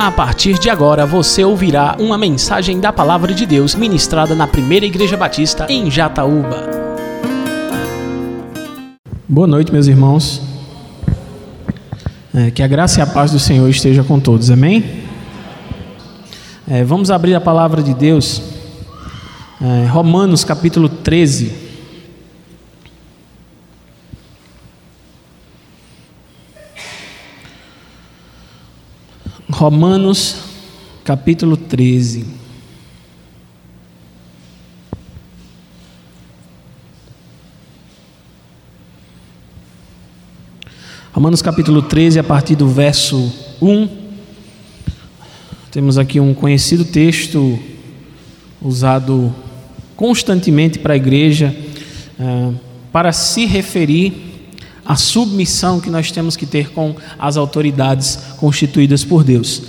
A partir de agora você ouvirá uma mensagem da Palavra de Deus ministrada na Primeira Igreja Batista em Jataúba. Boa noite, meus irmãos. É, que a graça e a paz do Senhor esteja com todos, amém? É, vamos abrir a palavra de Deus, é, Romanos capítulo 13. Romanos capítulo 13. Romanos capítulo 13, a partir do verso 1. Temos aqui um conhecido texto usado constantemente para a igreja uh, para se referir a submissão que nós temos que ter com as autoridades constituídas por Deus.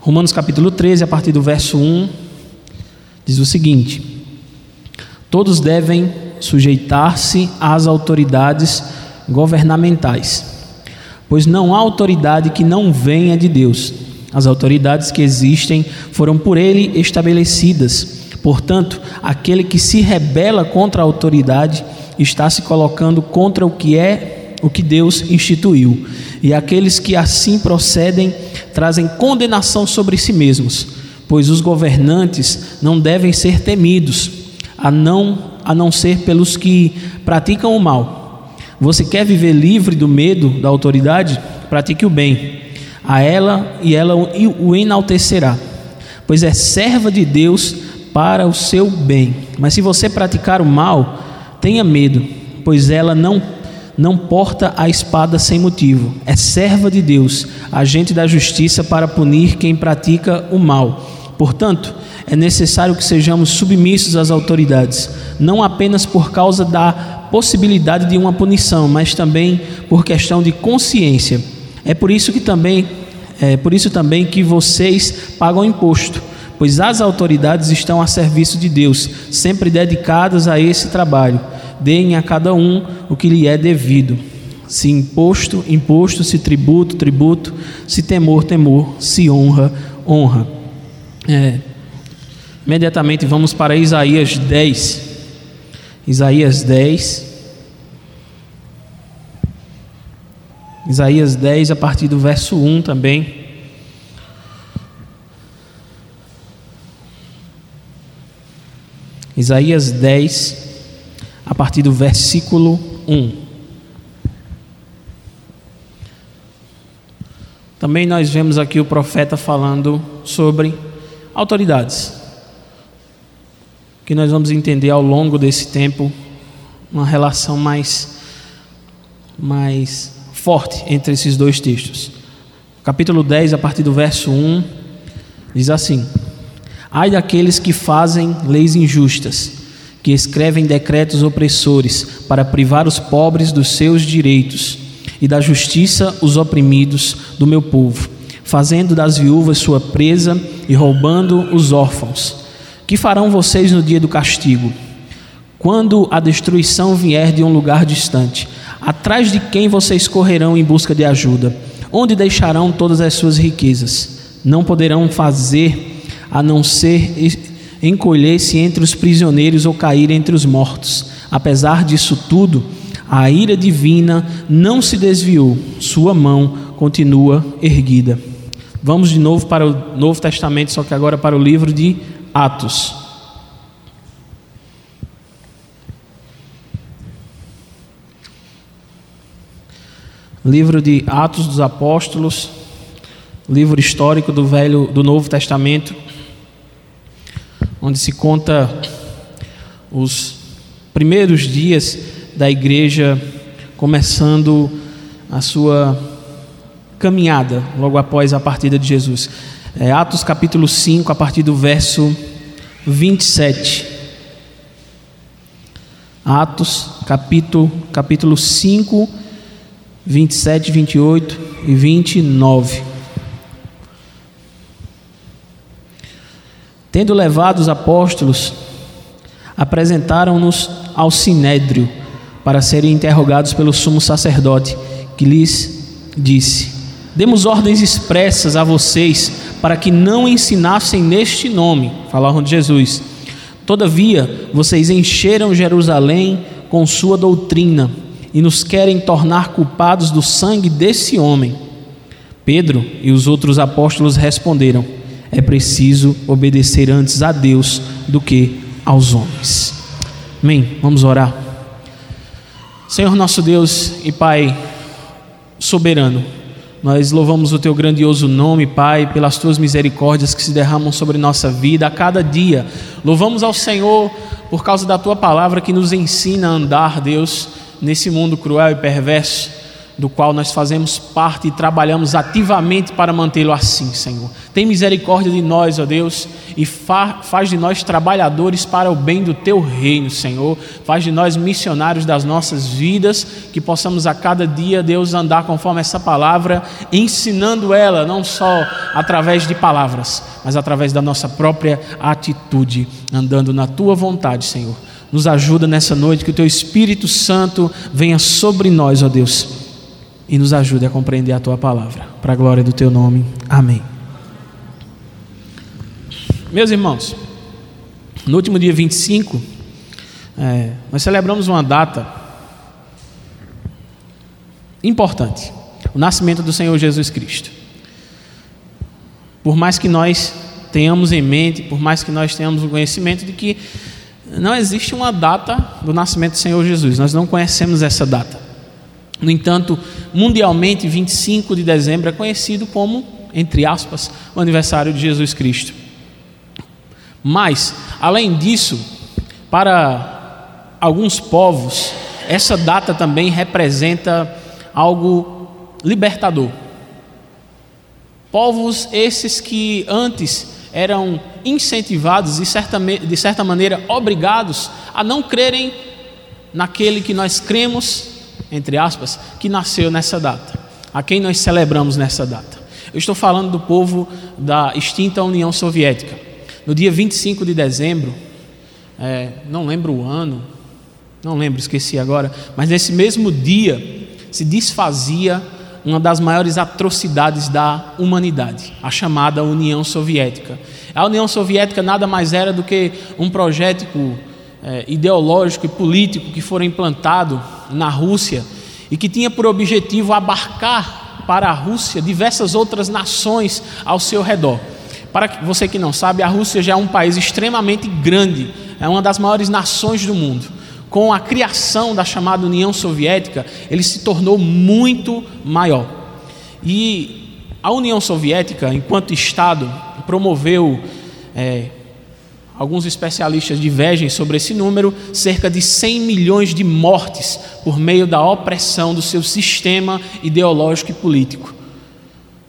Romanos capítulo 13, a partir do verso 1, diz o seguinte: Todos devem sujeitar-se às autoridades governamentais, pois não há autoridade que não venha de Deus. As autoridades que existem foram por ele estabelecidas. Portanto, aquele que se rebela contra a autoridade está se colocando contra o que é o que Deus instituiu. E aqueles que assim procedem trazem condenação sobre si mesmos, pois os governantes não devem ser temidos, a não a não ser pelos que praticam o mal. Você quer viver livre do medo da autoridade? Pratique o bem. A ela e ela o enaltecerá, pois é serva de Deus para o seu bem. Mas se você praticar o mal, tenha medo, pois ela não não porta a espada sem motivo, é serva de Deus, agente da justiça para punir quem pratica o mal. Portanto, é necessário que sejamos submissos às autoridades, não apenas por causa da possibilidade de uma punição, mas também por questão de consciência. É por isso que também é por isso também que vocês pagam imposto, pois as autoridades estão a serviço de Deus, sempre dedicadas a esse trabalho deem a cada um o que lhe é devido. Se imposto, imposto, se tributo, tributo, se temor, temor, se honra, honra. É, imediatamente vamos para Isaías 10. Isaías 10. Isaías 10, a partir do verso 1 também. Isaías 10, a partir do versículo 1. Também nós vemos aqui o profeta falando sobre autoridades, que nós vamos entender ao longo desse tempo uma relação mais, mais forte entre esses dois textos. Capítulo 10, a partir do verso 1, diz assim: Ai daqueles que fazem leis injustas que escrevem decretos opressores para privar os pobres dos seus direitos e da justiça os oprimidos do meu povo, fazendo das viúvas sua presa e roubando os órfãos. Que farão vocês no dia do castigo? Quando a destruição vier de um lugar distante, atrás de quem vocês correrão em busca de ajuda? Onde deixarão todas as suas riquezas? Não poderão fazer a não ser encolher-se entre os prisioneiros ou cair entre os mortos. Apesar disso tudo, a ira divina não se desviou, sua mão continua erguida. Vamos de novo para o Novo Testamento, só que agora para o livro de Atos. Livro de Atos dos Apóstolos, livro histórico do Velho do Novo Testamento onde se conta os primeiros dias da igreja começando a sua caminhada logo após a partida de Jesus. É Atos capítulo 5, a partir do verso 27. Atos capítulo, capítulo 5, 27, 28 e 29. Tendo levado os apóstolos, apresentaram-nos ao sinédrio para serem interrogados pelo sumo sacerdote, que lhes disse: Demos ordens expressas a vocês para que não ensinassem neste nome, falaram de Jesus. Todavia, vocês encheram Jerusalém com sua doutrina e nos querem tornar culpados do sangue desse homem. Pedro e os outros apóstolos responderam: É preciso obedecer antes a Deus do que aos homens. Amém. Vamos orar. Senhor nosso Deus e Pai soberano, nós louvamos o teu grandioso nome, Pai, pelas tuas misericórdias que se derramam sobre nossa vida a cada dia. Louvamos ao Senhor por causa da tua palavra que nos ensina a andar, Deus, nesse mundo cruel e perverso do qual nós fazemos parte e trabalhamos ativamente para mantê-lo assim, Senhor. Tem misericórdia de nós, ó Deus, e fa faz de nós trabalhadores para o bem do teu reino, Senhor. Faz de nós missionários das nossas vidas, que possamos a cada dia, Deus, andar conforme essa palavra, ensinando ela não só através de palavras, mas através da nossa própria atitude, andando na tua vontade, Senhor. Nos ajuda nessa noite, que o teu Espírito Santo venha sobre nós, ó Deus e nos ajude a compreender a tua palavra. Para a glória do teu nome. Amém. Meus irmãos, no último dia 25, é, nós celebramos uma data importante: o nascimento do Senhor Jesus Cristo. Por mais que nós tenhamos em mente, por mais que nós tenhamos o conhecimento de que não existe uma data do nascimento do Senhor Jesus, nós não conhecemos essa data. No entanto, mundialmente, 25 de dezembro é conhecido como, entre aspas, o aniversário de Jesus Cristo. Mas, além disso, para alguns povos, essa data também representa algo libertador. Povos esses que antes eram incentivados, certa, de certa maneira obrigados, a não crerem naquele que nós cremos entre aspas, que nasceu nessa data, a quem nós celebramos nessa data. Eu estou falando do povo da extinta União Soviética. No dia 25 de dezembro, é, não lembro o ano, não lembro, esqueci agora, mas nesse mesmo dia se desfazia uma das maiores atrocidades da humanidade, a chamada União Soviética. A União Soviética nada mais era do que um projeto é, ideológico e político que foram implantado na Rússia e que tinha por objetivo abarcar para a Rússia diversas outras nações ao seu redor. Para você que não sabe, a Rússia já é um país extremamente grande, é uma das maiores nações do mundo. Com a criação da chamada União Soviética, ele se tornou muito maior. E a União Soviética, enquanto Estado, promoveu é, Alguns especialistas divergem sobre esse número, cerca de 100 milhões de mortes por meio da opressão do seu sistema ideológico e político.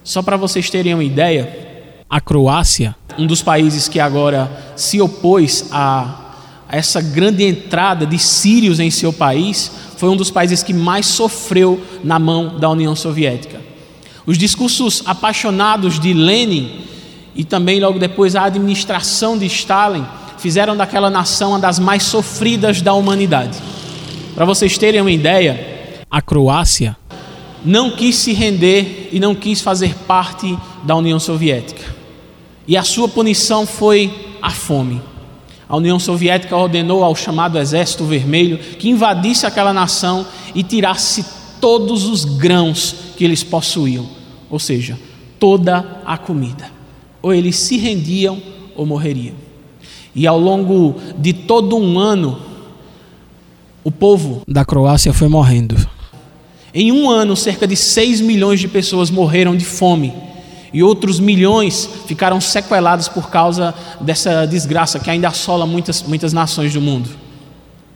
Só para vocês terem uma ideia, a Croácia, um dos países que agora se opôs a essa grande entrada de sírios em seu país, foi um dos países que mais sofreu na mão da União Soviética. Os discursos apaixonados de Lenin e também logo depois a administração de Stalin fizeram daquela nação uma das mais sofridas da humanidade. Para vocês terem uma ideia, a Croácia não quis se render e não quis fazer parte da União Soviética. E a sua punição foi a fome. A União Soviética ordenou ao chamado Exército Vermelho que invadisse aquela nação e tirasse todos os grãos que eles possuíam, ou seja, toda a comida ou eles se rendiam ou morreriam. E ao longo de todo um ano, o povo da Croácia foi morrendo. Em um ano, cerca de 6 milhões de pessoas morreram de fome. E outros milhões ficaram sequelados por causa dessa desgraça que ainda assola muitas, muitas nações do mundo.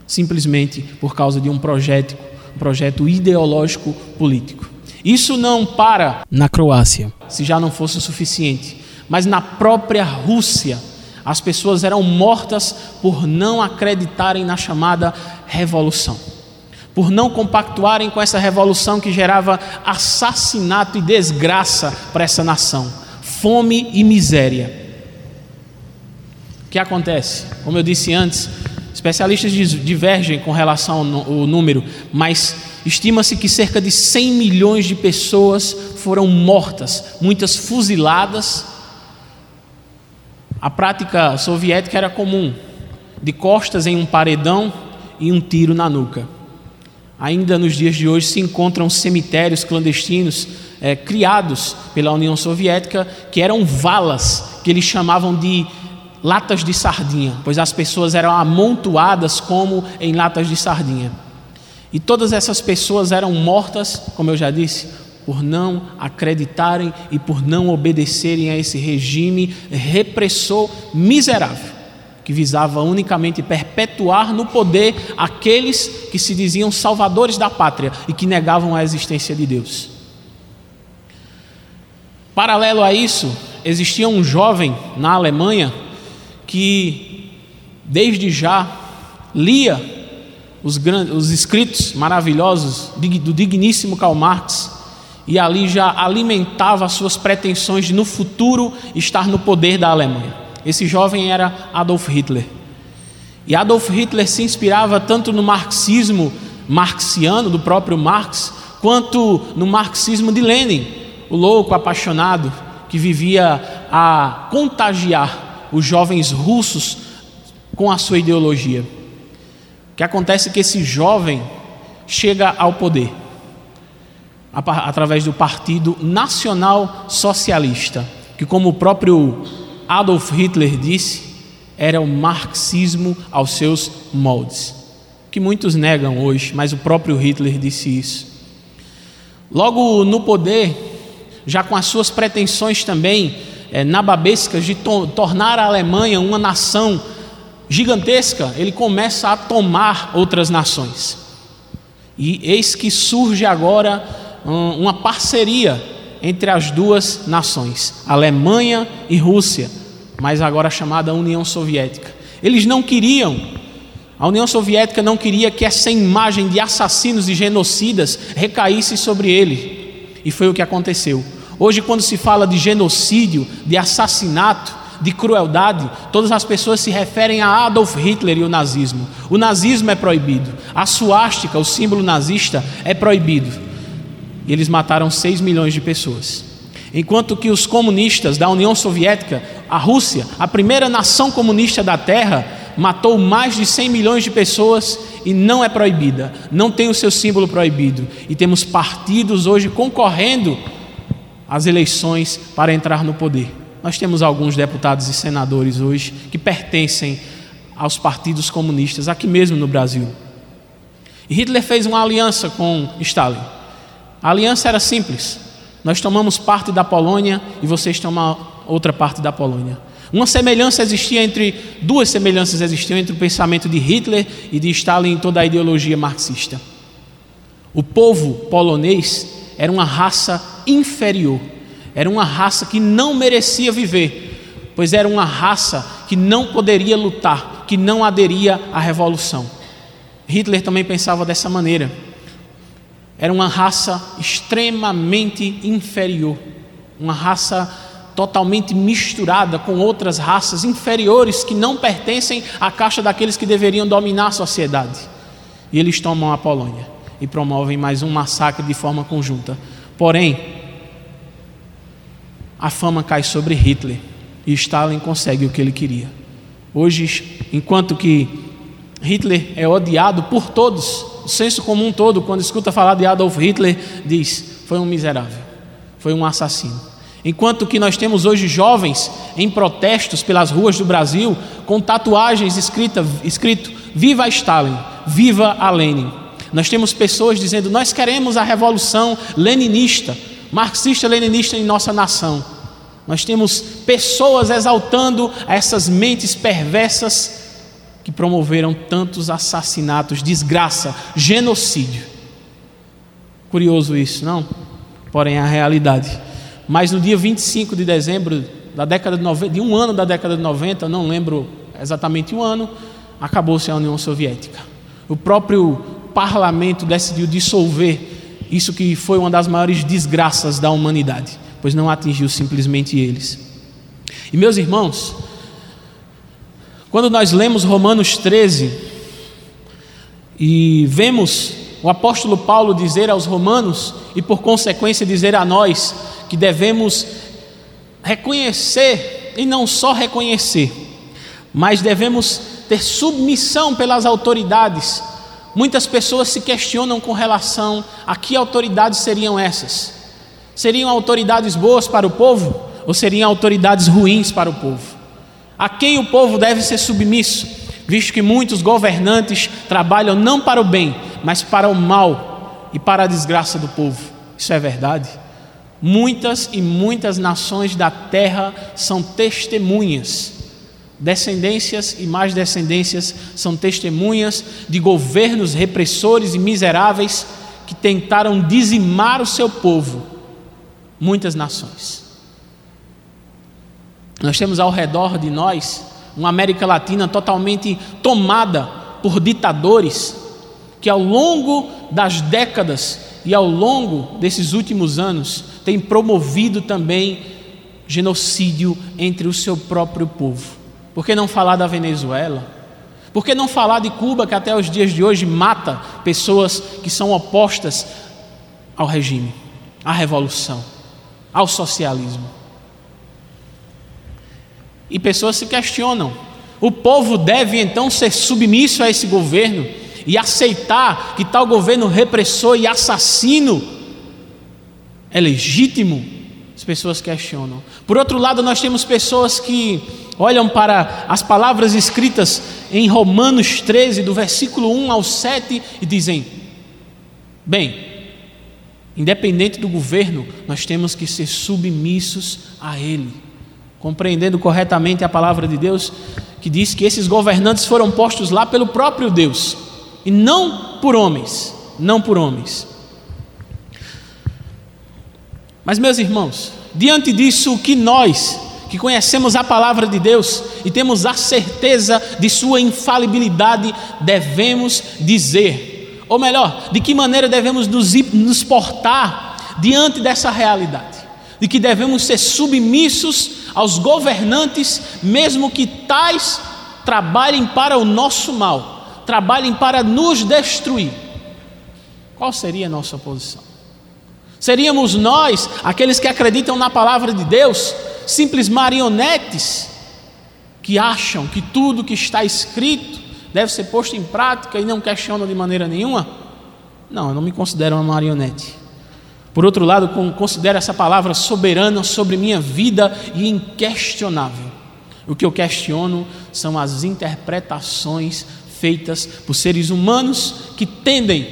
Simplesmente por causa de um projeto, um projeto ideológico político. Isso não para na Croácia, se já não fosse o suficiente mas na própria Rússia as pessoas eram mortas por não acreditarem na chamada revolução, por não compactuarem com essa revolução que gerava assassinato e desgraça para essa nação, fome e miséria. O que acontece? Como eu disse antes, especialistas divergem com relação ao número, mas estima-se que cerca de 100 milhões de pessoas foram mortas, muitas fuziladas A prática soviética era comum, de costas em um paredão e um tiro na nuca. Ainda nos dias de hoje se encontram cemitérios clandestinos é, criados pela União Soviética, que eram valas, que eles chamavam de latas de sardinha, pois as pessoas eram amontoadas como em latas de sardinha. E todas essas pessoas eram mortas, como eu já disse, por não acreditarem e por não obedecerem a esse regime repressor miserável, que visava unicamente perpetuar no poder aqueles que se diziam salvadores da pátria e que negavam a existência de Deus. Paralelo a isso, existia um jovem na Alemanha que, desde já, lia os, grandes, os escritos maravilhosos do digníssimo Karl Marx e ali já alimentava as suas pretensões de no futuro estar no poder da Alemanha. Esse jovem era Adolf Hitler. E Adolf Hitler se inspirava tanto no marxismo marxiano do próprio Marx, quanto no marxismo de Lenin, o louco apaixonado que vivia a contagiar os jovens russos com a sua ideologia. O que acontece é que esse jovem chega ao poder através do Partido Nacional Socialista, que, como o próprio Adolf Hitler disse, era o marxismo aos seus moldes, que muitos negam hoje, mas o próprio Hitler disse isso. Logo no poder, já com as suas pretensões também é, nababescas de to tornar a Alemanha uma nação gigantesca, ele começa a tomar outras nações. E eis que surge agora uma parceria entre as duas nações, Alemanha e Rússia, mas agora chamada União Soviética. Eles não queriam, a União Soviética não queria que essa imagem de assassinos e genocidas recaísse sobre ele. E foi o que aconteceu. Hoje, quando se fala de genocídio, de assassinato, de crueldade, todas as pessoas se referem a Adolf Hitler e o nazismo. O nazismo é proibido, a suástica, o símbolo nazista, é proibido. E eles mataram 6 milhões de pessoas. Enquanto que os comunistas da União Soviética, a Rússia, a primeira nação comunista da Terra, matou mais de 100 milhões de pessoas e não é proibida, não tem o seu símbolo proibido. E temos partidos hoje concorrendo às eleições para entrar no poder. Nós temos alguns deputados e senadores hoje que pertencem aos partidos comunistas aqui mesmo no Brasil. E Hitler fez uma aliança com Stalin. A aliança era simples: nós tomamos parte da Polônia e vocês tomam outra parte da Polônia. Uma semelhança existia entre duas semelhanças existiam entre o pensamento de Hitler e de Stalin em toda a ideologia marxista. O povo polonês era uma raça inferior era uma raça que não merecia viver, pois era uma raça que não poderia lutar, que não aderia à revolução. Hitler também pensava dessa maneira. Era uma raça extremamente inferior, uma raça totalmente misturada com outras raças inferiores que não pertencem à caixa daqueles que deveriam dominar a sociedade. E eles tomam a Polônia e promovem mais um massacre de forma conjunta. Porém, a fama cai sobre Hitler e Stalin consegue o que ele queria. Hoje, enquanto que Hitler é odiado por todos, senso comum todo, quando escuta falar de Adolf Hitler, diz: foi um miserável, foi um assassino. Enquanto que nós temos hoje jovens em protestos pelas ruas do Brasil com tatuagens escrita, escrito Viva Stalin, Viva a Lenin. Nós temos pessoas dizendo: Nós queremos a revolução leninista, marxista-leninista em nossa nação. Nós temos pessoas exaltando essas mentes perversas que promoveram tantos assassinatos, desgraça, genocídio. Curioso isso, não? Porém, é a realidade. Mas no dia 25 de dezembro da década de 90, de um ano da década de 90, não lembro exatamente o ano, acabou-se a União Soviética. O próprio parlamento decidiu dissolver isso que foi uma das maiores desgraças da humanidade pois não atingiu simplesmente eles. E meus irmãos, quando nós lemos Romanos 13 e vemos o apóstolo Paulo dizer aos romanos e por consequência dizer a nós que devemos reconhecer e não só reconhecer, mas devemos ter submissão pelas autoridades. Muitas pessoas se questionam com relação a que autoridades seriam essas. Seriam autoridades boas para o povo ou seriam autoridades ruins para o povo? A quem o povo deve ser submisso, visto que muitos governantes trabalham não para o bem, mas para o mal e para a desgraça do povo. Isso é verdade? Muitas e muitas nações da terra são testemunhas, descendências e mais descendências são testemunhas de governos repressores e miseráveis que tentaram dizimar o seu povo. Muitas nações. Nós temos ao redor de nós uma América Latina totalmente tomada por ditadores que ao longo das décadas e ao longo desses últimos anos tem promovido também genocídio entre o seu próprio povo. Por que não falar da Venezuela? Por que não falar de Cuba, que até os dias de hoje mata pessoas que são opostas ao regime, à revolução, ao socialismo? E pessoas se questionam: o povo deve então ser submisso a esse governo e aceitar que tal governo repressor e assassino é legítimo? As pessoas questionam. Por outro lado, nós temos pessoas que olham para as palavras escritas em Romanos 13, do versículo 1 ao 7, e dizem: Bem, independente do governo, nós temos que ser submissos a ele. Compreendendo corretamente a palavra de Deus, que diz que esses governantes foram postos lá pelo próprio Deus, e não por homens, não por homens. Mas, meus irmãos, diante disso, o que nós, que conhecemos a palavra de Deus e temos a certeza de sua infalibilidade, devemos dizer? Ou melhor, de que maneira devemos nos, nos portar diante dessa realidade? De que devemos ser submissos aos governantes, mesmo que tais trabalhem para o nosso mal, trabalhem para nos destruir. Qual seria a nossa posição? Seríamos nós, aqueles que acreditam na palavra de Deus, simples marionetes que acham que tudo que está escrito deve ser posto em prática e não questionam de maneira nenhuma? Não, eu não me considero uma marionete. Por outro lado, considero essa palavra soberana sobre minha vida e inquestionável. O que eu questiono são as interpretações feitas por seres humanos que tendem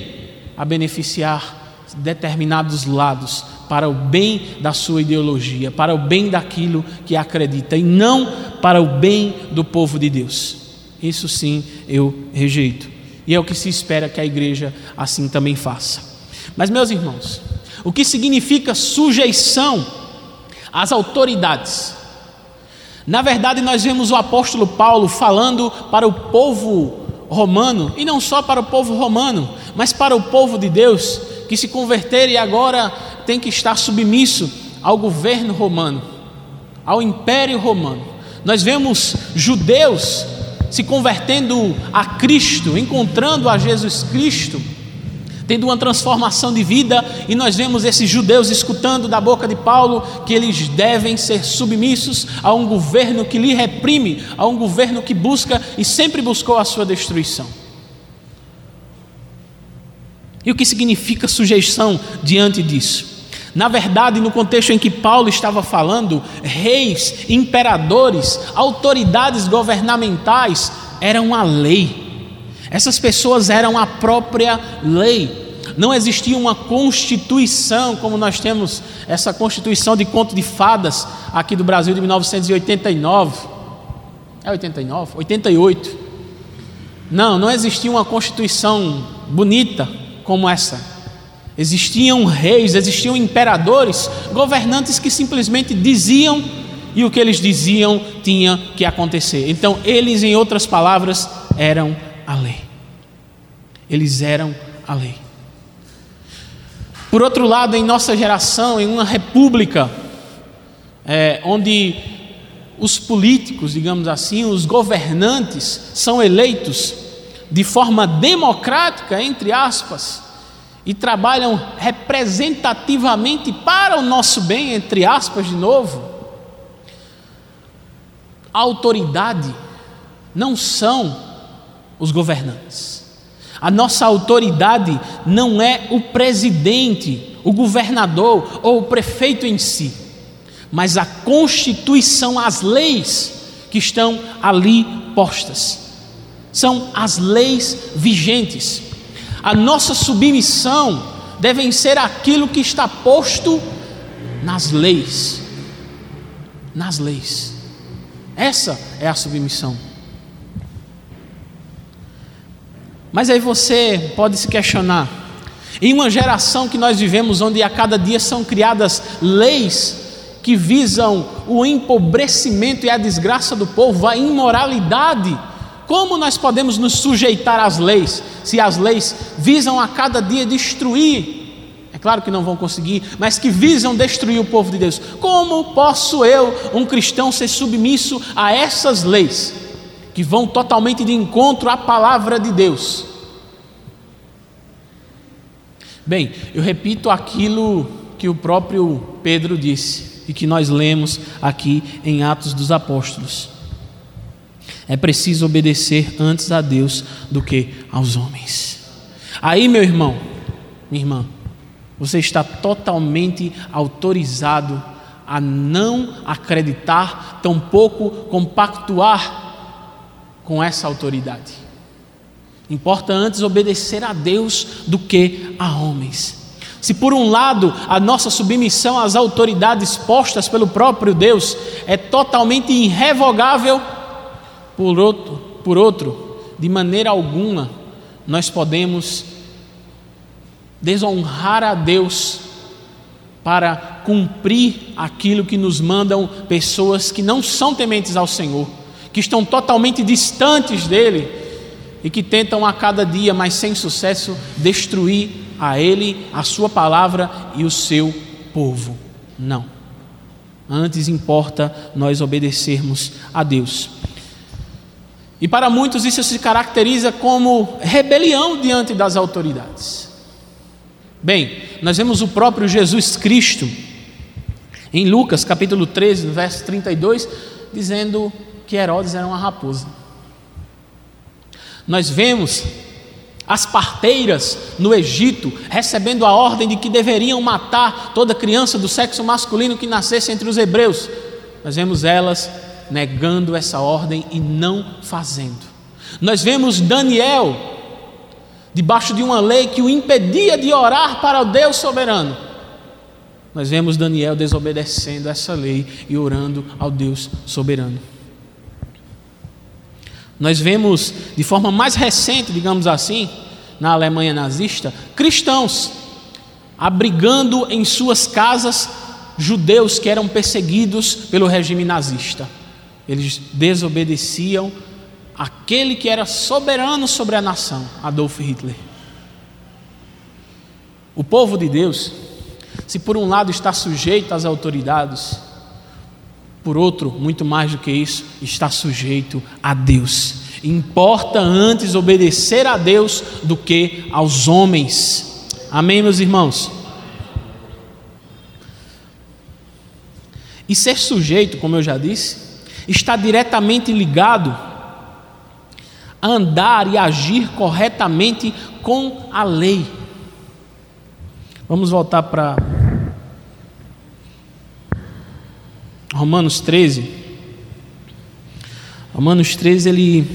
a beneficiar determinados lados para o bem da sua ideologia, para o bem daquilo que acredita e não para o bem do povo de Deus. Isso sim eu rejeito. E é o que se espera que a igreja assim também faça. Mas, meus irmãos, o que significa sujeição às autoridades? Na verdade, nós vemos o apóstolo Paulo falando para o povo romano, e não só para o povo romano, mas para o povo de Deus, que se converteram e agora tem que estar submisso ao governo romano, ao império romano. Nós vemos judeus se convertendo a Cristo, encontrando a Jesus Cristo, tendo uma transformação de vida, e nós vemos esses judeus escutando da boca de Paulo que eles devem ser submissos a um governo que lhe reprime, a um governo que busca e sempre buscou a sua destruição. E o que significa sujeição diante disso? Na verdade, no contexto em que Paulo estava falando, reis, imperadores, autoridades governamentais eram a lei. Essas pessoas eram a própria lei. Não existia uma constituição, como nós temos essa constituição de conto de fadas aqui do Brasil de 1989. É 89? 88. Não, não existia uma constituição bonita, como essa. Existiam reis, existiam imperadores, governantes que simplesmente diziam e o que eles diziam tinha que acontecer. Então, eles, em outras palavras, eram a lei. Eles eram a lei. Por outro lado, em nossa geração, em uma república, é, onde os políticos, digamos assim, os governantes são eleitos de forma democrática, entre aspas, e trabalham representativamente para o nosso bem, entre aspas, de novo. A autoridade não são os governantes. A nossa autoridade não é o presidente, o governador ou o prefeito em si, mas a Constituição, as leis que estão ali postas. São as leis vigentes. A nossa submissão deve ser aquilo que está posto nas leis. Nas leis. Essa é a submissão. Mas aí você pode se questionar. Em uma geração que nós vivemos, onde a cada dia são criadas leis que visam o empobrecimento e a desgraça do povo, a imoralidade, como nós podemos nos sujeitar às leis, se as leis visam a cada dia destruir? É claro que não vão conseguir, mas que visam destruir o povo de Deus. Como posso eu, um cristão, ser submisso a essas leis? Que vão totalmente de encontro à palavra de Deus. Bem, eu repito aquilo que o próprio Pedro disse e que nós lemos aqui em Atos dos Apóstolos. É preciso obedecer antes a Deus do que aos homens. Aí, meu irmão, minha irmã, você está totalmente autorizado a não acreditar, tampouco compactuar com essa autoridade. Importa antes obedecer a Deus do que a homens. Se por um lado a nossa submissão às autoridades postas pelo próprio Deus é totalmente irrevogável, por outro, por outro, de maneira alguma nós podemos desonrar a Deus para cumprir aquilo que nos mandam pessoas que não são tementes ao Senhor que estão totalmente distantes dele e que tentam a cada dia, mas sem sucesso, destruir a ele, a sua palavra e o seu povo. Não. Antes importa nós obedecermos a Deus. E para muitos isso se caracteriza como rebelião diante das autoridades. Bem, nós vemos o próprio Jesus Cristo em Lucas capítulo 13, verso 32, dizendo que Herodes era uma raposa. Nós vemos as parteiras no Egito recebendo a ordem de que deveriam matar toda criança do sexo masculino que nascesse entre os hebreus. Nós vemos elas negando essa ordem e não fazendo. Nós vemos Daniel debaixo de uma lei que o impedia de orar para o Deus soberano. Nós vemos Daniel desobedecendo essa lei e orando ao Deus soberano. Nós vemos de forma mais recente, digamos assim, na Alemanha nazista, cristãos abrigando em suas casas judeus que eram perseguidos pelo regime nazista. Eles desobedeciam aquele que era soberano sobre a nação, Adolf Hitler. O povo de Deus, se por um lado está sujeito às autoridades, por outro, muito mais do que isso, está sujeito a Deus. Importa antes obedecer a Deus do que aos homens. Amém, meus irmãos? E ser sujeito, como eu já disse, está diretamente ligado a andar e agir corretamente com a lei. Vamos voltar para Romanos 13. Romanos 13, ele.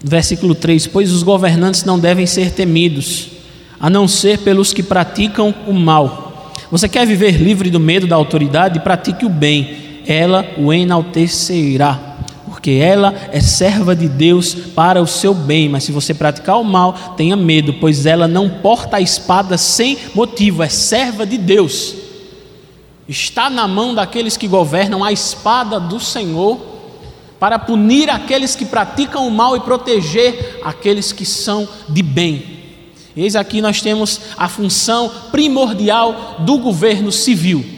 Versículo 3: Pois os governantes não devem ser temidos, a não ser pelos que praticam o mal. Você quer viver livre do medo da autoridade? Pratique o bem, ela o enaltecerá porque ela é serva de Deus para o seu bem. Mas se você praticar o mal, tenha medo, pois ela não porta a espada sem motivo, é serva de Deus. Está na mão daqueles que governam a espada do Senhor para punir aqueles que praticam o mal e proteger aqueles que são de bem. Eis aqui nós temos a função primordial do governo civil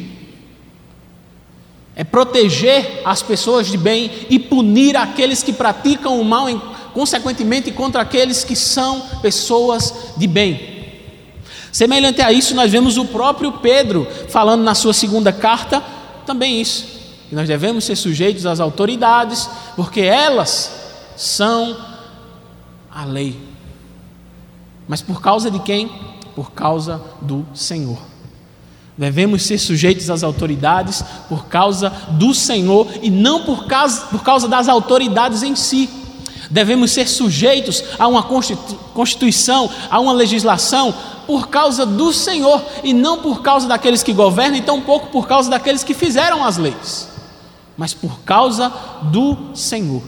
é proteger as pessoas de bem e punir aqueles que praticam o mal consequentemente contra aqueles que são pessoas de bem. Semelhante a isso, nós vemos o próprio Pedro falando na sua segunda carta também isso. Que nós devemos ser sujeitos às autoridades, porque elas são a lei. Mas por causa de quem? Por causa do Senhor. Devemos ser sujeitos às autoridades por causa do Senhor e não por causa, por causa das autoridades em si. Devemos ser sujeitos a uma constituição, a uma legislação, por causa do Senhor e não por causa daqueles que governam, e tampouco por causa daqueles que fizeram as leis, mas por causa do Senhor.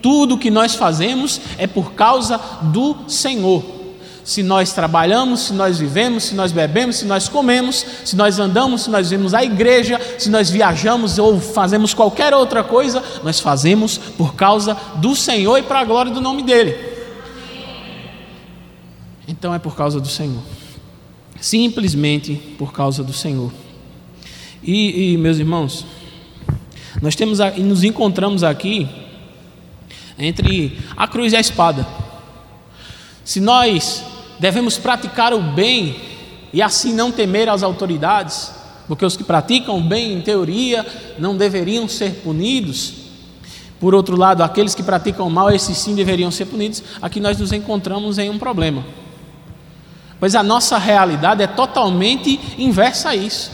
Tudo que nós fazemos é por causa do Senhor. Se nós trabalhamos, se nós vivemos, se nós bebemos, se nós comemos, se nós andamos, se nós vimos a igreja, se nós viajamos ou fazemos qualquer outra coisa, nós fazemos por causa do Senhor e para a glória do nome dEle. Então é por causa do Senhor. Simplesmente por causa do Senhor. E, e meus irmãos, nós temos e nos encontramos aqui entre a cruz e a espada. Se nós devemos praticar o bem e assim não temer as autoridades, porque os que praticam o bem, em teoria, não deveriam ser punidos. Por outro lado, aqueles que praticam o mal, esses sim deveriam ser punidos. Aqui nós nos encontramos em um problema. Pois a nossa realidade é totalmente inversa a isso.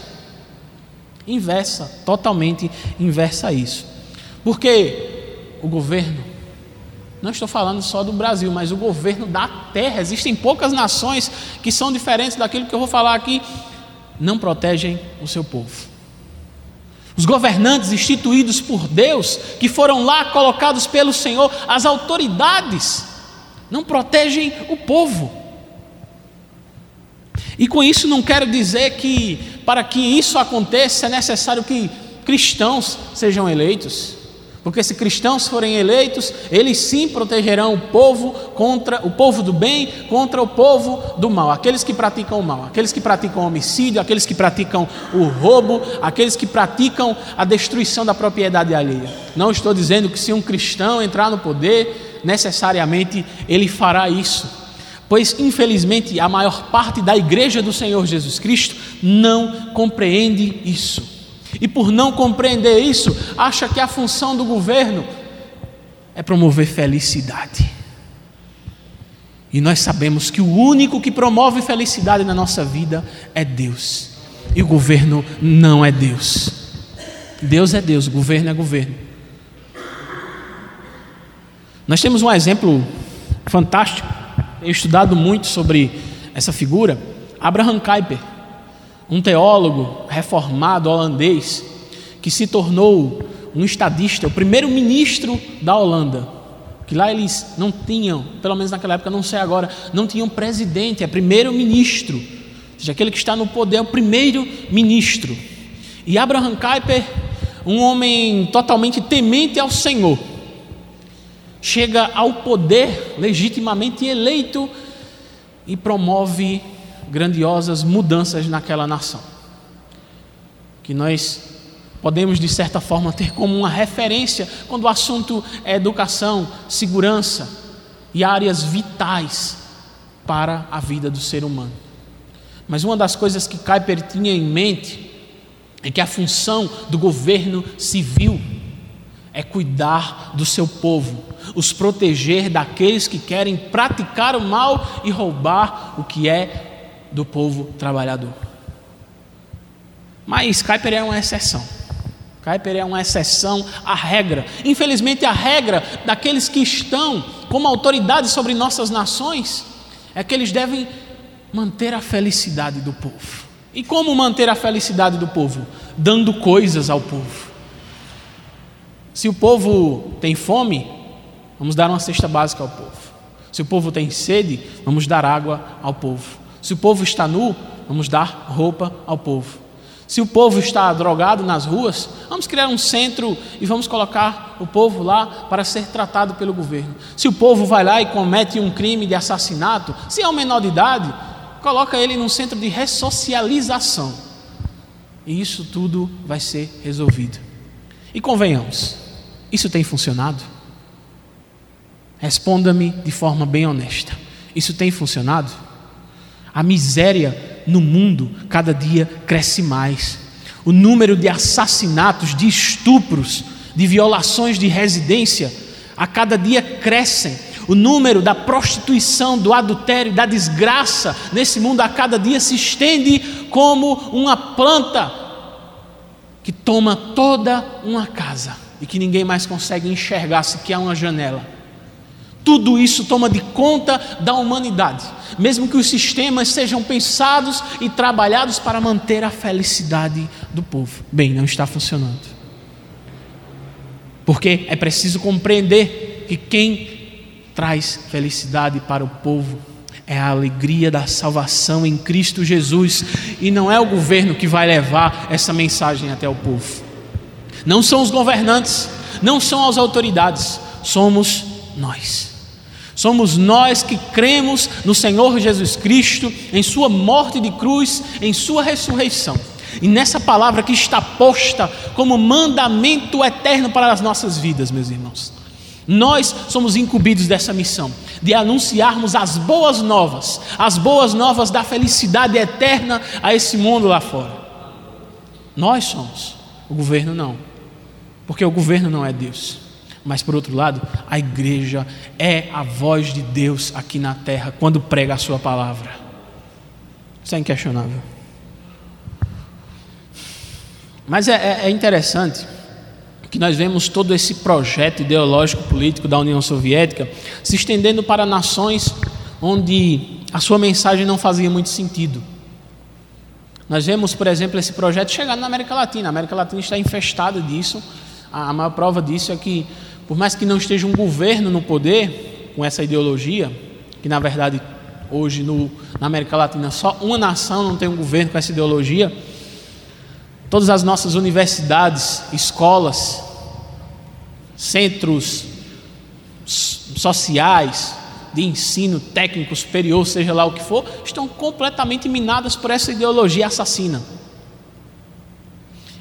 Inversa, totalmente inversa a isso. Porque o governo não estou falando só do Brasil, mas o governo da terra. Existem poucas nações que são diferentes daquilo que eu vou falar aqui. Não protegem o seu povo. Os governantes instituídos por Deus, que foram lá colocados pelo Senhor, as autoridades, não protegem o povo. E com isso não quero dizer que para que isso aconteça é necessário que cristãos sejam eleitos. Porque se cristãos forem eleitos, eles sim protegerão o povo contra o povo do bem contra o povo do mal, aqueles que praticam o mal, aqueles que praticam o homicídio, aqueles que praticam o roubo, aqueles que praticam a destruição da propriedade alheia. Não estou dizendo que se um cristão entrar no poder, necessariamente ele fará isso. Pois infelizmente a maior parte da igreja do Senhor Jesus Cristo não compreende isso. E por não compreender isso, acha que a função do governo é promover felicidade. E nós sabemos que o único que promove felicidade na nossa vida é Deus. E o governo não é Deus. Deus é Deus, governo é governo. Nós temos um exemplo fantástico. Tenho estudado muito sobre essa figura. Abraham Kuyper um teólogo reformado holandês que se tornou um estadista, o primeiro ministro da Holanda. Que lá eles não tinham, pelo menos naquela época, não sei agora, não tinham presidente, é primeiro ministro. Ou seja, aquele que está no poder é o primeiro ministro. E Abraham Kuyper, um homem totalmente temente ao Senhor, chega ao poder legitimamente eleito e promove grandiosas mudanças naquela nação. Que nós podemos, de certa forma, ter como uma referência quando o assunto é educação, segurança e áreas vitais para a vida do ser humano. Mas uma das coisas que Kuyper tinha em mente é que a função do governo civil é cuidar do seu povo, os proteger daqueles que querem praticar o mal e roubar o que é do povo trabalhador. Mas Kuiper é uma exceção. Kuiper é uma exceção à regra. Infelizmente, a regra daqueles que estão como autoridade sobre nossas nações é que eles devem manter a felicidade do povo. E como manter a felicidade do povo? Dando coisas ao povo. Se o povo tem fome, vamos dar uma cesta básica ao povo. Se o povo tem sede, vamos dar água ao povo. Se o povo está nu, vamos dar roupa ao povo. Se o povo está drogado nas ruas, vamos criar um centro e vamos colocar o povo lá para ser tratado pelo governo. Se o povo vai lá e comete um crime de assassinato, se é um menor de idade, coloca ele num centro de ressocialização. E isso tudo vai ser resolvido. E convenhamos, isso tem funcionado? Responda-me de forma bem honesta. Isso tem funcionado? A miséria no mundo cada dia cresce mais. O número de assassinatos, de estupros, de violações de residência a cada dia crescem. O número da prostituição, do adultério, da desgraça nesse mundo a cada dia se estende como uma planta que toma toda uma casa e que ninguém mais consegue enxergar sequer uma janela. Tudo isso toma de conta da humanidade, mesmo que os sistemas sejam pensados e trabalhados para manter a felicidade do povo. Bem, não está funcionando. Porque é preciso compreender que quem traz felicidade para o povo é a alegria da salvação em Cristo Jesus, e não é o governo que vai levar essa mensagem até o povo. Não são os governantes, não são as autoridades, somos nós. Somos nós que cremos no Senhor Jesus Cristo, em Sua morte de cruz, em Sua ressurreição. E nessa palavra que está posta como mandamento eterno para as nossas vidas, meus irmãos. Nós somos incumbidos dessa missão, de anunciarmos as boas novas, as boas novas da felicidade eterna a esse mundo lá fora. Nós somos, o governo não, porque o governo não é Deus. Mas por outro lado, a igreja é a voz de Deus aqui na terra quando prega a sua palavra. Isso é inquestionável. Mas é, é, é interessante que nós vemos todo esse projeto ideológico político da União Soviética se estendendo para nações onde a sua mensagem não fazia muito sentido. Nós vemos, por exemplo, esse projeto chegar na América Latina. A América Latina está infestada disso. A maior prova disso é que por mais que não esteja um governo no poder com essa ideologia, que na verdade hoje no, na América Latina só uma nação não tem um governo com essa ideologia, todas as nossas universidades, escolas, centros sociais, de ensino técnico superior, seja lá o que for, estão completamente minadas por essa ideologia assassina.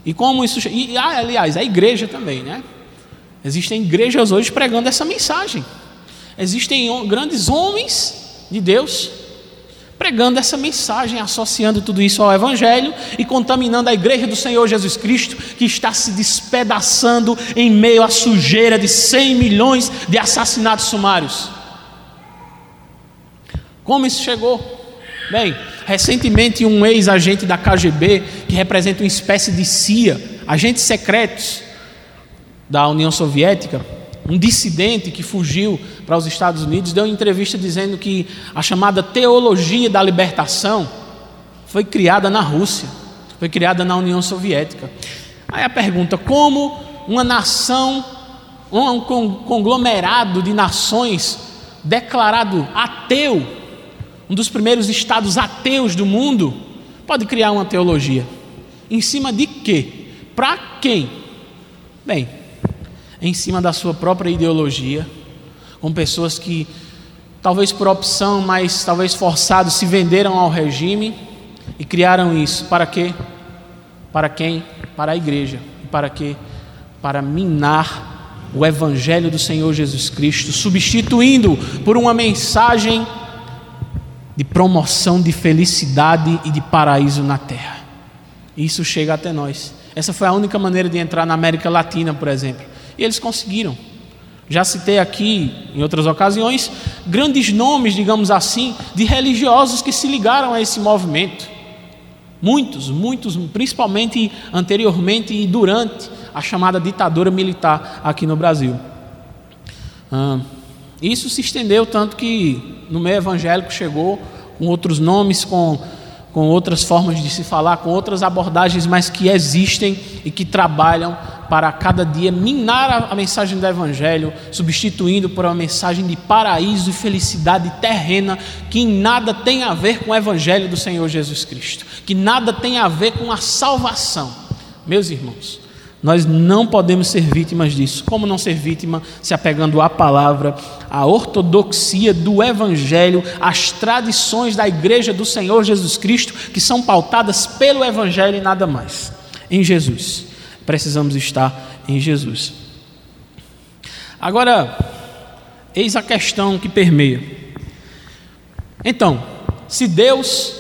E como isso. E, ah, aliás, a igreja também, né? Existem igrejas hoje pregando essa mensagem. Existem grandes homens de Deus pregando essa mensagem, associando tudo isso ao Evangelho e contaminando a igreja do Senhor Jesus Cristo, que está se despedaçando em meio à sujeira de 100 milhões de assassinatos sumários. Como isso chegou? Bem, recentemente um ex-agente da KGB, que representa uma espécie de CIA, agentes secretos, da União Soviética, um dissidente que fugiu para os Estados Unidos, deu uma entrevista dizendo que a chamada teologia da libertação foi criada na Rússia, foi criada na União Soviética. Aí a pergunta: como uma nação, um conglomerado de nações declarado ateu, um dos primeiros estados ateus do mundo, pode criar uma teologia? Em cima de quê? Para quem? Bem, em cima da sua própria ideologia, com pessoas que, talvez por opção, mas talvez forçados, se venderam ao regime e criaram isso. Para quê? Para quem? Para a igreja. Para quê? Para minar o Evangelho do Senhor Jesus Cristo, substituindo por uma mensagem de promoção de felicidade e de paraíso na terra. Isso chega até nós. Essa foi a única maneira de entrar na América Latina, por exemplo. E eles conseguiram. Já citei aqui, em outras ocasiões, grandes nomes, digamos assim, de religiosos que se ligaram a esse movimento. Muitos, muitos, principalmente anteriormente e durante a chamada ditadura militar aqui no Brasil. Isso se estendeu tanto que no meio evangélico chegou com outros nomes, com com outras formas de se falar, com outras abordagens, mas que existem e que trabalham para cada dia minar a, mensagem do Evangelho, substituindo por uma mensagem de paraíso e felicidade terrena que em nada tem a ver com o Evangelho do Senhor Jesus Cristo, que nada tem a ver com a salvação. Meus irmãos, nós não podemos ser vítimas disso. Como não ser vítima se apegando à palavra, à ortodoxia do Evangelho, às tradições da Igreja do Senhor Jesus Cristo, que são pautadas pelo Evangelho e nada mais. Em Jesus. Precisamos estar em Jesus. Agora, Eis a questão que permeia. Então, se Deus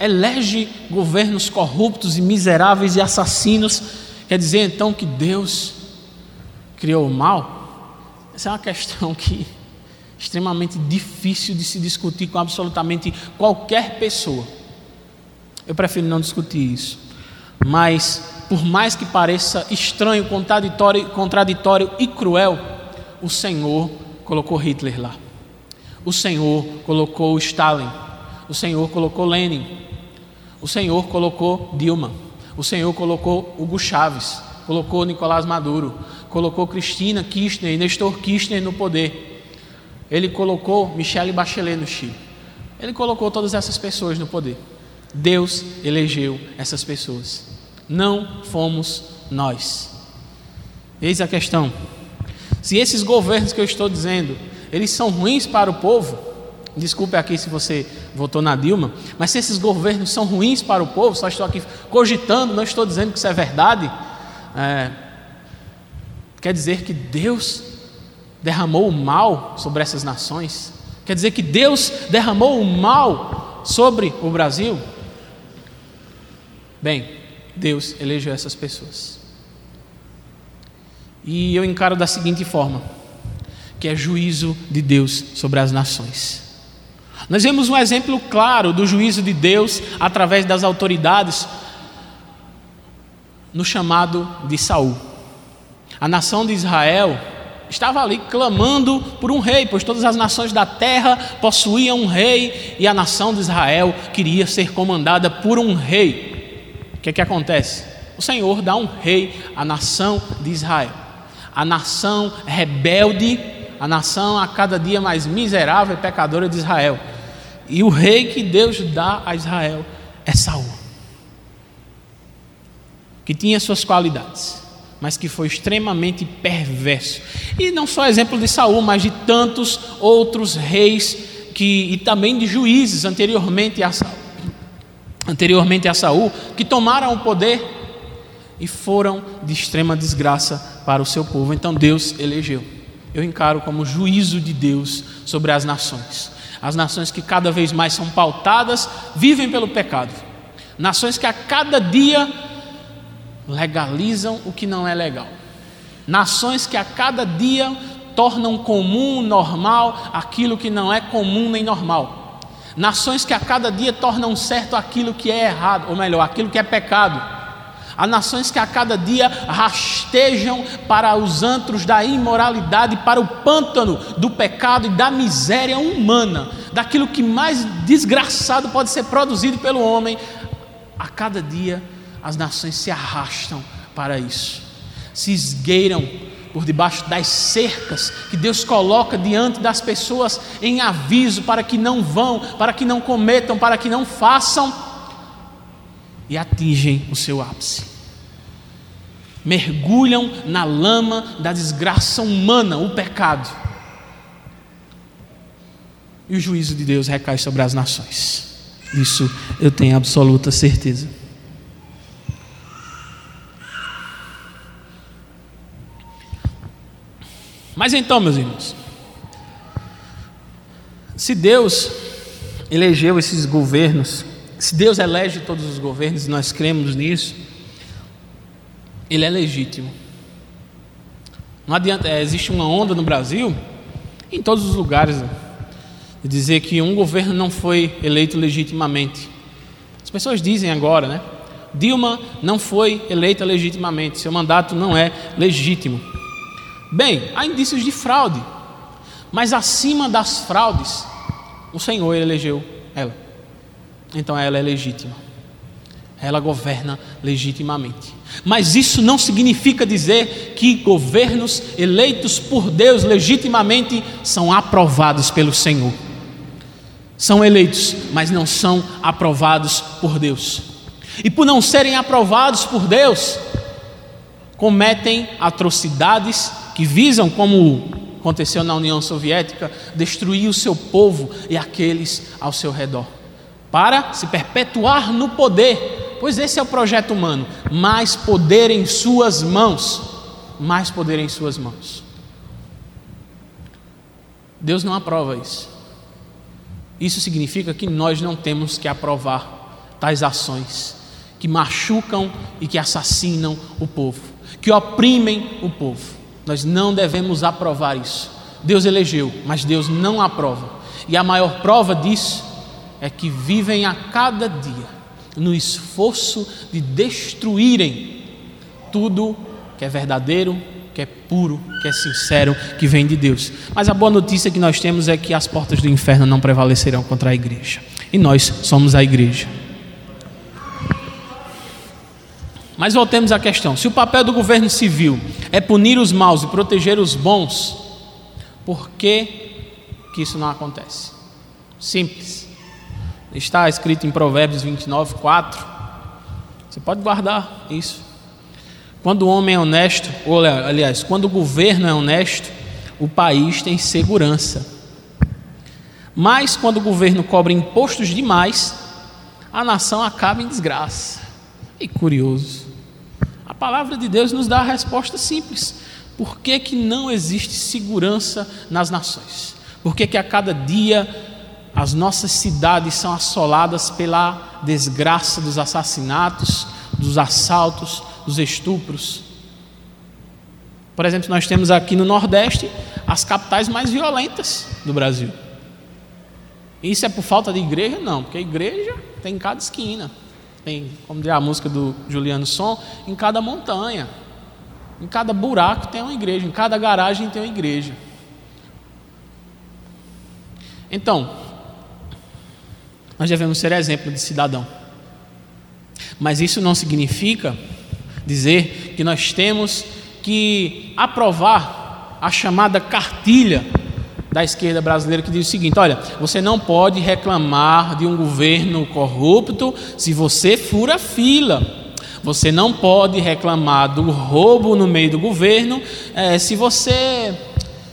elege governos corruptos e miseráveis e assassinos, quer dizer então que Deus criou o mal? Essa é uma questão que extremamente difícil de se discutir com absolutamente qualquer pessoa. Eu prefiro não discutir isso. Mas, por mais que pareça estranho, contraditório, contraditório e cruel, o Senhor colocou Hitler lá. O Senhor colocou Stalin. O Senhor colocou Lenin. O Senhor colocou Dilma. O Senhor colocou Hugo Chávez. Colocou Nicolás Maduro. Colocou Cristina Kirchner e Nestor Kirchner no poder. Ele colocou Michelle Bachelet no Chile. Ele colocou todas essas pessoas no poder. Deus elegeu essas pessoas. Não fomos nós. Eis a questão. Se esses governos que eu estou dizendo, eles são ruins para o povo, desculpe aqui se você votou na Dilma, mas se esses governos são ruins para o povo, só estou aqui cogitando, não estou dizendo que isso é verdade, é, quer dizer que Deus derramou o mal sobre essas nações? Quer dizer que Deus derramou o mal sobre o Brasil? Bem, Deus elegeu essas pessoas. E eu encaro da seguinte forma: que é juízo de Deus sobre as nações. Nós vemos um exemplo claro do juízo de Deus através das autoridades no chamado de Saul. A nação de Israel estava ali clamando por um rei, pois todas as nações da terra possuíam um rei e a nação de Israel queria ser comandada por um rei. O que, é que acontece? O Senhor dá um rei à nação de Israel a nação rebelde, a nação a cada dia mais miserável e pecadora de Israel. E o rei que Deus dá a Israel é Saul, que tinha suas qualidades, mas que foi extremamente perverso. E não só exemplo de Saul, mas de tantos outros reis que e também de juízes anteriormente a Saul, anteriormente a Saul, que tomaram o poder e foram de extrema desgraça para o seu povo. Então Deus elegeu. Eu encaro como juízo de Deus sobre as nações. As nações que cada vez mais são pautadas, vivem pelo pecado. Nações que a cada dia legalizam o que não é legal. Nações que a cada dia tornam comum, normal, aquilo que não é comum nem normal. Nações que a cada dia tornam certo aquilo que é errado, ou melhor, aquilo que é pecado. Há nações que a cada dia rastejam para os antros da imoralidade, para o pântano do pecado e da miséria humana, daquilo que mais desgraçado pode ser produzido pelo homem. A cada dia as nações se arrastam para isso, se esgueiram por debaixo das cercas que Deus coloca diante das pessoas em aviso para que não vão, para que não cometam, para que não façam e atingem o seu ápice. Mergulham na lama da desgraça humana, o pecado. E o juízo de Deus recai sobre as nações. Isso eu tenho absoluta certeza. Mas então, meus irmãos, se Deus elegeu esses governos se Deus elege todos os governos, e nós cremos nisso, Ele é legítimo. Não adianta, é, existe uma onda no Brasil, em todos os lugares, né, de dizer que um governo não foi eleito legitimamente. As pessoas dizem agora, né? Dilma não foi eleita legitimamente, seu mandato não é legítimo. Bem, há indícios de fraude, mas acima das fraudes, o Senhor elegeu ela então ela é legítima. Ela governa legitimamente. Mas isso não significa dizer que governos eleitos por Deus legitimamente são aprovados pelo Senhor. São eleitos, mas não são aprovados por Deus. E por não serem aprovados por Deus, cometem atrocidades que visam, como aconteceu na União Soviética, destruir o seu povo e aqueles ao seu redor para se perpetuar no poder, pois esse é o projeto humano: mais poder em suas mãos, mais poder em suas mãos. Deus não aprova isso. Isso significa que nós não temos que aprovar tais ações que machucam e que assassinam o povo, que oprimem o povo. Nós não devemos aprovar isso. Deus elegeu, mas Deus não aprova. E a maior prova disso é que vivem a cada dia no esforço de destruírem tudo que é verdadeiro, que é puro, que é sincero, que vem de Deus. Mas a boa notícia que nós temos é que as portas do inferno não prevalecerão contra a igreja. E nós somos a igreja. Mas voltemos à questão: se o papel do governo civil é punir os maus e proteger os bons, por que, que isso não acontece? Simples. Está escrito em Provérbios 29, 4. Você pode guardar isso. Quando o homem é honesto, ou aliás, quando o governo é honesto, o país tem segurança. Mas quando o governo cobra impostos demais, a nação acaba em desgraça. E curioso. A palavra de Deus nos dá a resposta simples. Por que, que não existe segurança nas nações? Por que, que a cada dia as nossas cidades são assoladas pela desgraça dos assassinatos, dos assaltos, dos estupros. Por exemplo, nós temos aqui no Nordeste as capitais mais violentas do Brasil. Isso é por falta de igreja? Não, porque a igreja tem em cada esquina. Tem, como diz a música do Juliano Som, em cada montanha. Em cada buraco tem uma igreja, em cada garagem tem uma igreja. Então, nós devemos ser exemplo de cidadão. Mas isso não significa dizer que nós temos que aprovar a chamada cartilha da esquerda brasileira que diz o seguinte: olha, você não pode reclamar de um governo corrupto se você fura fila. Você não pode reclamar do roubo no meio do governo é, se você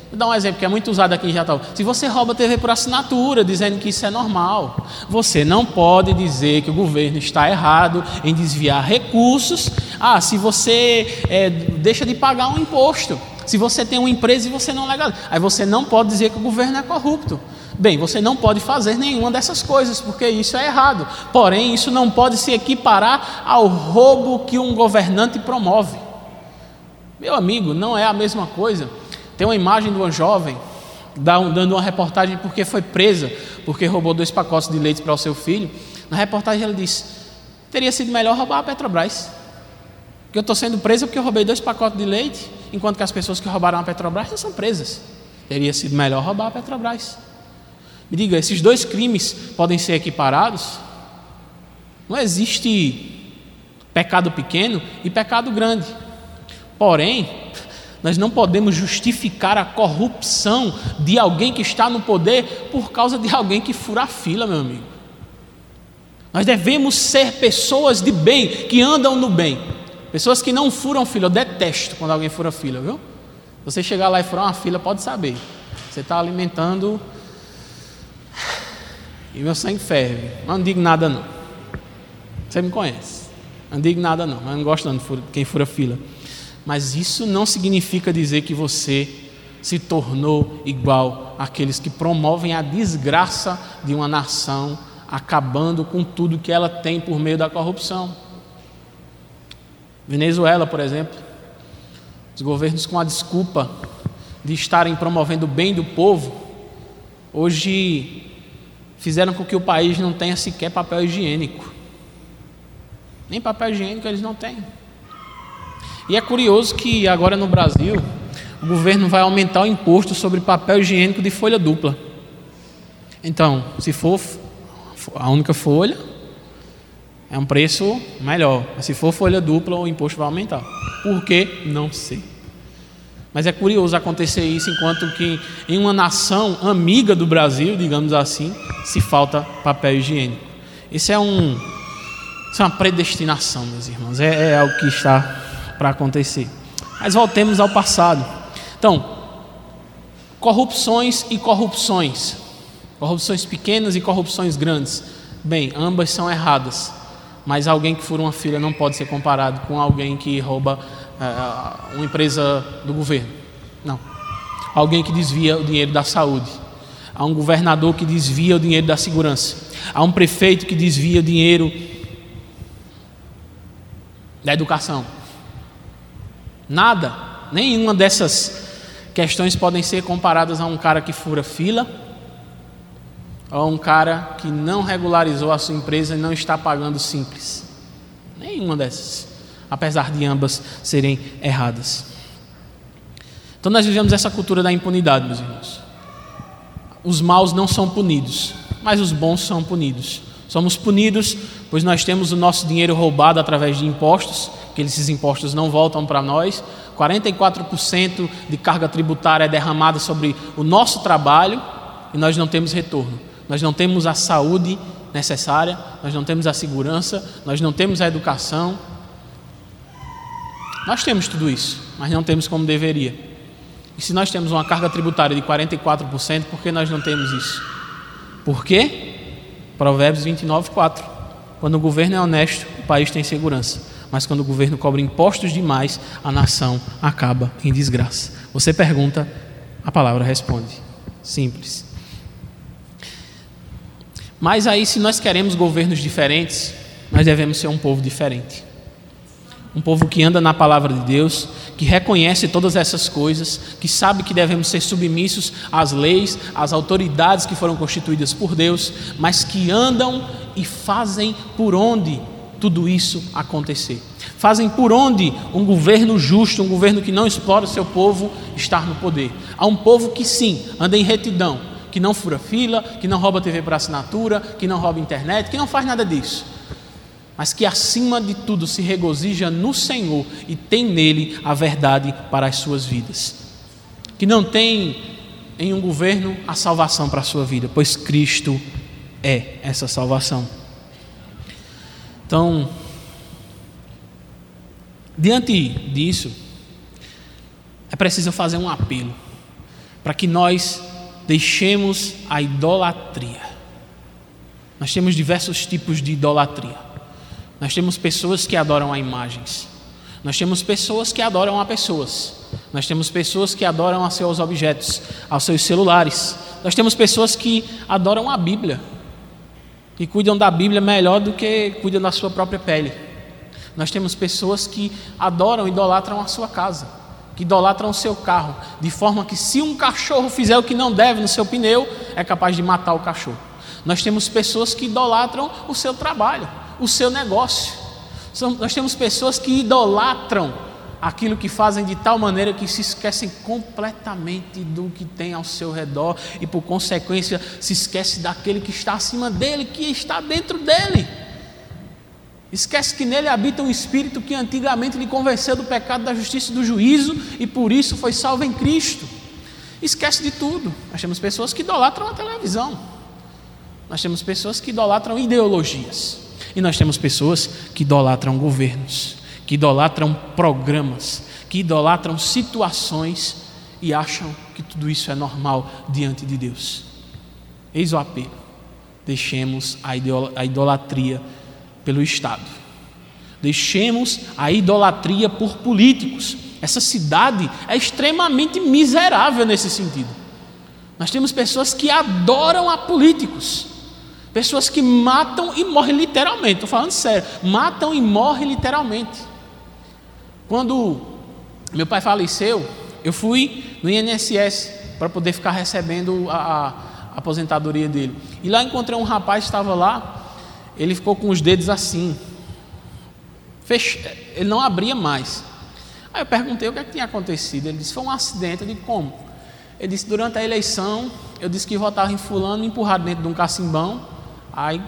Vou dar um exemplo que é muito usado aqui em Jatau. Se você rouba TV por assinatura, dizendo que isso é normal, você não pode dizer que o governo está errado em desviar recursos. Ah, se você é, deixa de pagar um imposto, se você tem uma empresa e você não legaliza, aí você não pode dizer que o governo é corrupto. Bem, você não pode fazer nenhuma dessas coisas, porque isso é errado. Porém, isso não pode se equiparar ao roubo que um governante promove. Meu amigo, não é a mesma coisa. Tem uma imagem de uma jovem dando uma reportagem porque foi presa, porque roubou dois pacotes de leite para o seu filho. Na reportagem ela disse: teria sido melhor roubar a Petrobras. Que eu estou sendo presa porque eu roubei dois pacotes de leite, enquanto que as pessoas que roubaram a Petrobras não são presas. Teria sido melhor roubar a Petrobras. Me diga, esses dois crimes podem ser equiparados? Não existe pecado pequeno e pecado grande. Porém, nós não podemos justificar a corrupção de alguém que está no poder por causa de alguém que fura a fila, meu amigo. Nós devemos ser pessoas de bem, que andam no bem. Pessoas que não furam fila. Eu detesto quando alguém fura fila, viu? Você chegar lá e furar uma fila, pode saber. Você está alimentando. E meu sangue ferve. Mas não digo nada, não. Você me conhece. Não digo nada, não. Mas não gosto de quem fura fila. Mas isso não significa dizer que você se tornou igual àqueles que promovem a desgraça de uma nação, acabando com tudo que ela tem por meio da corrupção. Venezuela, por exemplo, os governos com a desculpa de estarem promovendo o bem do povo, hoje fizeram com que o país não tenha sequer papel higiênico. Nem papel higiênico eles não têm. E é curioso que agora no Brasil o governo vai aumentar o imposto sobre papel higiênico de folha dupla. Então, se for a única folha, é um preço melhor. Mas se for folha dupla, o imposto vai aumentar. Por quê? Não sei. Mas é curioso acontecer isso enquanto que em uma nação amiga do Brasil, digamos assim, se falta papel higiênico. Isso é um isso é uma predestinação, meus irmãos. É, é algo que está para acontecer. Mas voltemos ao passado. Então, corrupções e corrupções. Corrupções pequenas e corrupções grandes. Bem, ambas são erradas. Mas alguém que for uma filha não pode ser comparado com alguém que rouba uh, uma empresa do governo. Não. alguém que desvia o dinheiro da saúde, há um governador que desvia o dinheiro da segurança, há um prefeito que desvia o dinheiro da educação. Nada, nenhuma dessas questões podem ser comparadas a um cara que fura fila a um cara que não regularizou a sua empresa e não está pagando simples. Nenhuma dessas, apesar de ambas serem erradas. Então nós vivemos essa cultura da impunidade, meus irmãos. Os maus não são punidos, mas os bons são punidos. Somos punidos, pois nós temos o nosso dinheiro roubado através de impostos, que esses impostos não voltam para nós. 44% de carga tributária é derramada sobre o nosso trabalho e nós não temos retorno. Nós não temos a saúde necessária, nós não temos a segurança, nós não temos a educação. Nós temos tudo isso, mas não temos como deveria. E se nós temos uma carga tributária de 44%, por que nós não temos isso? Por quê? Provérbios 29, 4. Quando o governo é honesto, o país tem segurança. Mas quando o governo cobra impostos demais, a nação acaba em desgraça. Você pergunta, a palavra responde. Simples. Mas aí, se nós queremos governos diferentes, nós devemos ser um povo diferente. Um povo que anda na palavra de Deus, que reconhece todas essas coisas, que sabe que devemos ser submissos às leis, às autoridades que foram constituídas por Deus, mas que andam e fazem por onde tudo isso acontecer. Fazem por onde um governo justo, um governo que não explora o seu povo, estar no poder. Há um povo que sim, anda em retidão, que não fura fila, que não rouba TV para assinatura, que não rouba internet, que não faz nada disso mas que acima de tudo se regozija no Senhor e tem nele a verdade para as suas vidas. Que não tem em um governo a salvação para a sua vida, pois Cristo é essa salvação. Então, diante disso, é preciso fazer um apelo para que nós deixemos a idolatria. Nós temos diversos tipos de idolatria. Nós temos pessoas que adoram a imagens. Nós temos pessoas que adoram a pessoas. Nós temos pessoas que adoram a seus objetos, aos seus celulares. Nós temos pessoas que adoram a Bíblia e cuidam da Bíblia melhor do que cuidam da sua própria pele. Nós temos pessoas que adoram, idolatram a sua casa, que idolatram o seu carro, de forma que se um cachorro fizer o que não deve no seu pneu, é capaz de matar o cachorro. Nós temos pessoas que idolatram o seu trabalho o seu negócio. Nós temos pessoas que idolatram aquilo que fazem de tal maneira que se esquecem completamente do que tem ao seu redor e, por consequência, se esquece daquele que está acima dele, que está dentro dele. Esquece que nele habita um espírito que antigamente lhe convenceu do pecado, da justiça e do juízo e por isso foi salvo em Cristo. Esquece de tudo. Nós temos pessoas que idolatram a televisão. Nós temos pessoas que idolatram ideologias. E nós temos pessoas que idolatram governos, que idolatram programas, que idolatram situações e acham que tudo isso é normal diante de Deus. Eis o apelo: deixemos a idolatria pelo Estado, deixemos a idolatria por políticos. Essa cidade é extremamente miserável nesse sentido. Nós temos pessoas que adoram a políticos Pessoas que matam e morrem literalmente, estou falando sério, matam e morrem literalmente. Quando meu pai faleceu, eu fui no INSS para poder ficar recebendo a, a, aposentadoria dele. E lá encontrei um rapaz que estava lá, ele ficou com os dedos assim, fech... ele não abria mais. Aí eu perguntei o que, é que tinha acontecido. Ele disse: Foi um acidente. Eu disse: Como? Ele disse: Durante a eleição, eu disse que votava em Fulano, me empurraram dentro de um cacimbão. Aí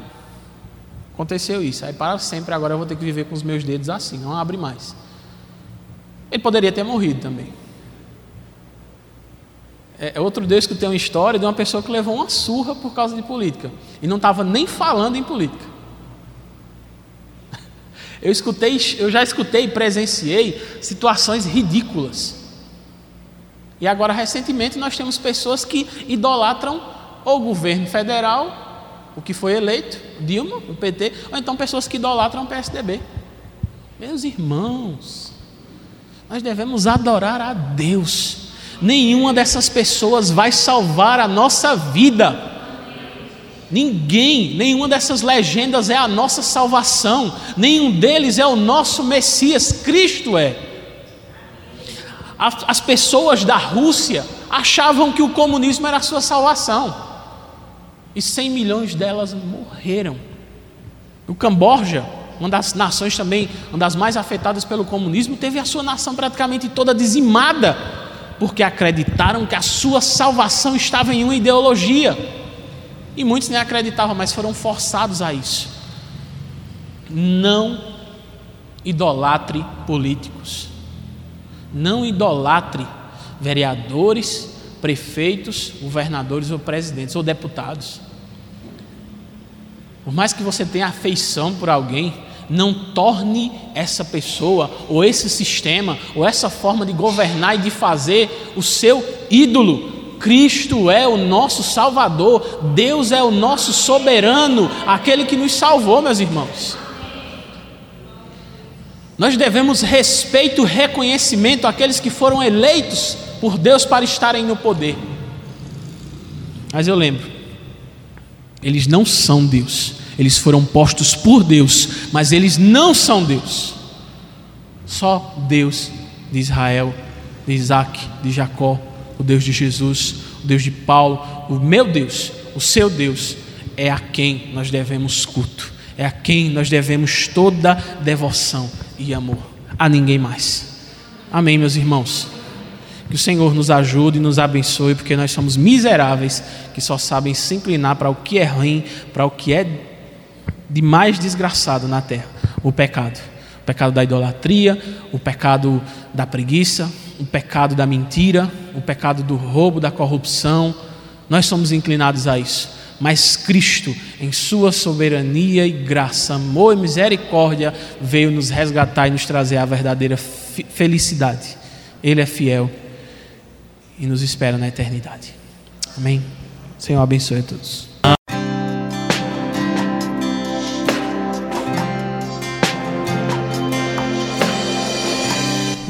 aconteceu isso. Aí para sempre agora eu vou ter que viver com os meus dedos assim, não abre mais. Ele poderia ter morrido também. É, é outro Deus que tem uma história de uma pessoa que levou uma surra por causa de política e não estava nem falando em política. Eu escutei, eu já escutei presenciei situações ridículas. E agora recentemente nós temos pessoas que idolatram o governo federal o que foi eleito, Dilma, o PT, ou então pessoas que idolatram o PSDB. Meus irmãos, nós devemos adorar a Deus, nenhuma dessas pessoas vai salvar a nossa vida. Ninguém, nenhuma dessas legendas é a nossa salvação, nenhum deles é o nosso Messias, Cristo é. As pessoas da Rússia achavam que o comunismo era a sua salvação, e 100 milhões delas morreram. O Camboja, uma das nações também, uma das mais afetadas pelo comunismo, teve a sua nação praticamente toda dizimada, porque acreditaram que a sua salvação estava em uma ideologia. E muitos nem acreditavam, mas foram forçados a isso. Não idolatre políticos. Não idolatre vereadores, prefeitos, governadores ou presidentes ou deputados. Por mais que você tenha afeição por alguém, não torne essa pessoa, ou esse sistema, ou essa forma de governar e de fazer o seu ídolo. Cristo é o nosso Salvador, Deus é o nosso soberano, aquele que nos salvou, meus irmãos. Nós devemos respeito reconhecimento àqueles que foram eleitos por Deus para estarem no poder. Mas eu lembro, eles não são Deus, eles foram postos por Deus, mas eles não são Deus. Só Deus de Israel, de Isaac, de Jacó, o Deus de Jesus, o Deus de Paulo, o meu Deus, o seu Deus, é a quem nós devemos culto, é a quem nós devemos toda devoção e amor, a ninguém mais. Amém, meus irmãos. Que o Senhor nos ajude e nos abençoe, porque nós somos miseráveis que só sabem se inclinar para o que é ruim, para o que é de mais desgraçado na terra: o pecado. O pecado da idolatria, o pecado da preguiça, o pecado da mentira, o pecado do roubo, da corrupção. Nós somos inclinados a isso. Mas Cristo, em Sua soberania e graça, amor e misericórdia, veio nos resgatar e nos trazer a verdadeira felicidade. Ele é fiel e nos espera na eternidade. Amém. Senhor abençoe a todos.